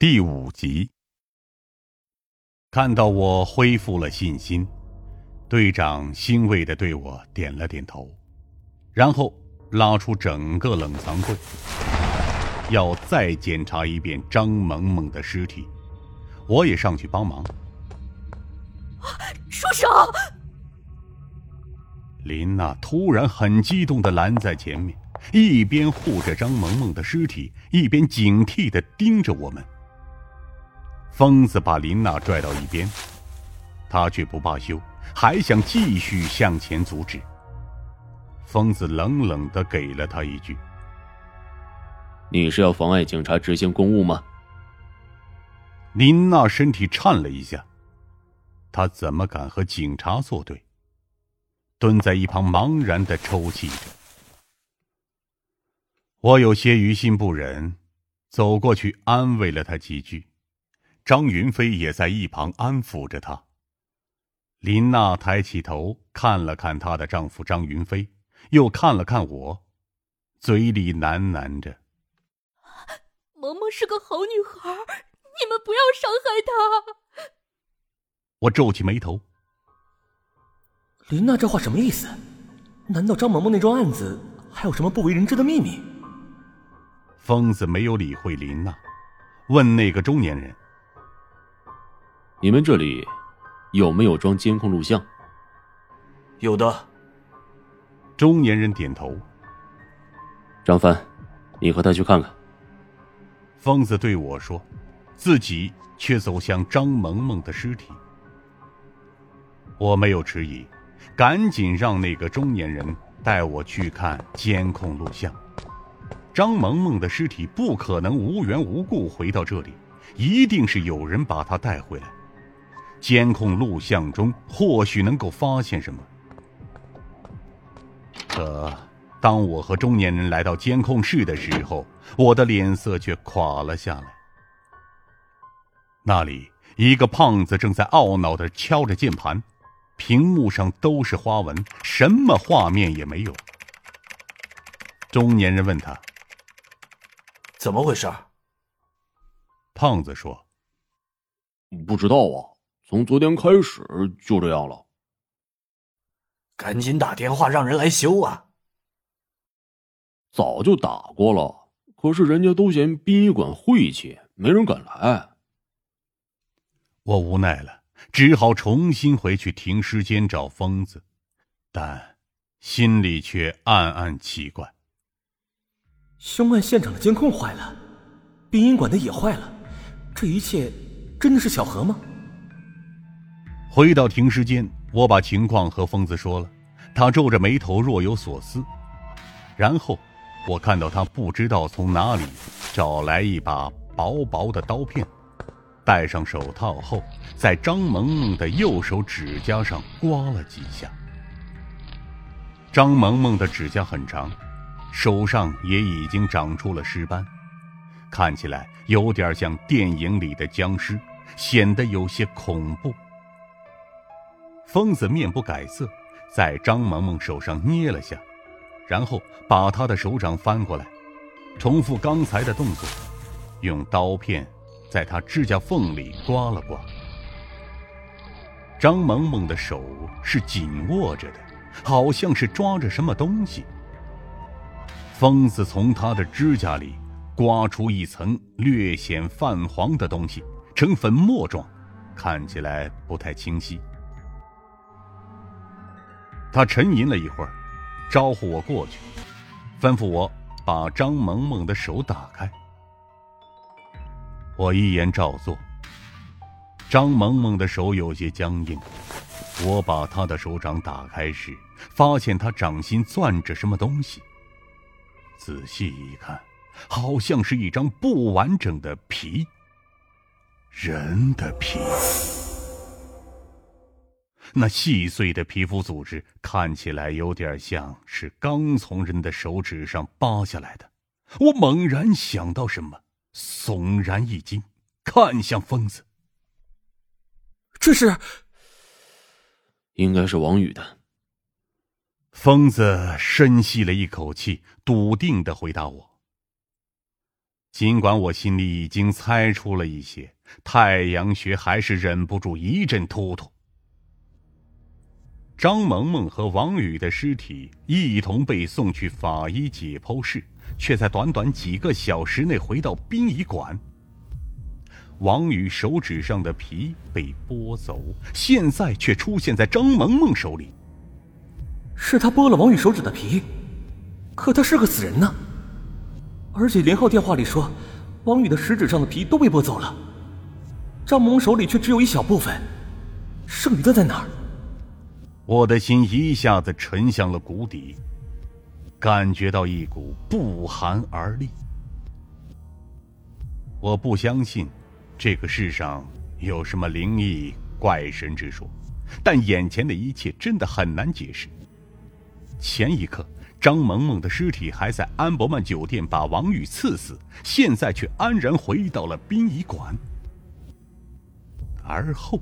第五集，看到我恢复了信心，队长欣慰的对我点了点头，然后拉出整个冷藏柜，要再检查一遍张萌萌的尸体。我也上去帮忙。住手！林娜突然很激动的拦在前面，一边护着张萌萌的尸体，一边警惕的盯着我们。疯子把林娜拽到一边，他却不罢休，还想继续向前阻止。疯子冷冷的给了他一句：“你是要妨碍警察执行公务吗？”林娜身体颤了一下，她怎么敢和警察作对？蹲在一旁茫然的抽泣着。我有些于心不忍，走过去安慰了他几句。张云飞也在一旁安抚着她。林娜抬起头看了看她的丈夫张云飞，又看了看我，嘴里喃喃着：“萌萌是个好女孩，你们不要伤害她。”我皱起眉头。林娜这话什么意思？难道张萌萌那桩案子还有什么不为人知的秘密？疯子没有理会林娜，问那个中年人。你们这里有没有装监控录像？有的。中年人点头。张帆，你和他去看看。疯子对我说，自己却走向张萌萌的尸体。我没有迟疑，赶紧让那个中年人带我去看监控录像。张萌萌的尸体不可能无缘无故回到这里，一定是有人把她带回来。监控录像中或许能够发现什么。可当我和中年人来到监控室的时候，我的脸色却垮了下来。那里，一个胖子正在懊恼的敲着键盘，屏幕上都是花纹，什么画面也没有。中年人问他：“怎么回事？”胖子说：“不知道啊。”从昨天开始就这样了。赶紧打电话让人来修啊！早就打过了，可是人家都嫌殡仪馆晦气，没人敢来。我无奈了，只好重新回去停尸间找疯子，但心里却暗暗奇怪：凶案现场的监控坏了，殡仪馆的也坏了，这一切真的是巧合吗？回到停尸间，我把情况和疯子说了，他皱着眉头，若有所思。然后，我看到他不知道从哪里找来一把薄薄的刀片，戴上手套后，在张萌萌的右手指甲上刮了几下。张萌萌的指甲很长，手上也已经长出了尸斑，看起来有点像电影里的僵尸，显得有些恐怖。疯子面不改色，在张萌萌手上捏了下，然后把她的手掌翻过来，重复刚才的动作，用刀片在她指甲缝里刮了刮。张萌萌的手是紧握着的，好像是抓着什么东西。疯子从她的指甲里刮出一层略显泛黄的东西，呈粉末状，看起来不太清晰。他沉吟了一会儿，招呼我过去，吩咐我把张萌萌的手打开。我一言照做。张萌萌的手有些僵硬，我把她的手掌打开时，发现她掌心攥着什么东西。仔细一看，好像是一张不完整的皮，人的皮。那细碎的皮肤组织看起来有点像是刚从人的手指上扒下来的。我猛然想到什么，悚然一惊，看向疯子。这是，应该是王宇的。疯子深吸了一口气，笃定的回答我：“尽管我心里已经猜出了一些，太阳穴还是忍不住一阵突突。张萌萌和王宇的尸体一同被送去法医解剖室，却在短短几个小时内回到殡仪馆。王宇手指上的皮被剥走，现在却出现在张萌萌手里。是他剥了王宇手指的皮，可他是个死人呢。而且连浩电话里说，王宇的食指上的皮都被剥走了，张萌萌手里却只有一小部分，剩余的在哪儿？我的心一下子沉向了谷底，感觉到一股不寒而栗。我不相信。这个世上有什么灵异怪神之说？但眼前的一切真的很难解释。前一刻，张萌萌的尸体还在安博曼酒店把王宇刺死，现在却安然回到了殡仪馆。而后，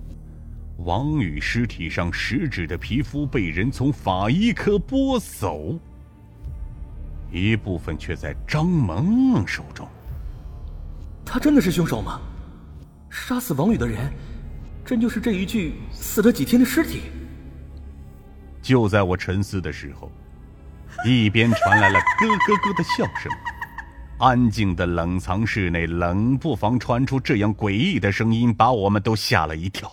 王宇尸体上食指的皮肤被人从法医科剥走，一部分却在张萌萌手中。他真的是凶手吗？杀死王宇的人，真就是这一具死了几天的尸体？就在我沉思的时候，一边传来了咯咯咯的笑声。安静的冷藏室内，冷不防传出这样诡异的声音，把我们都吓了一跳。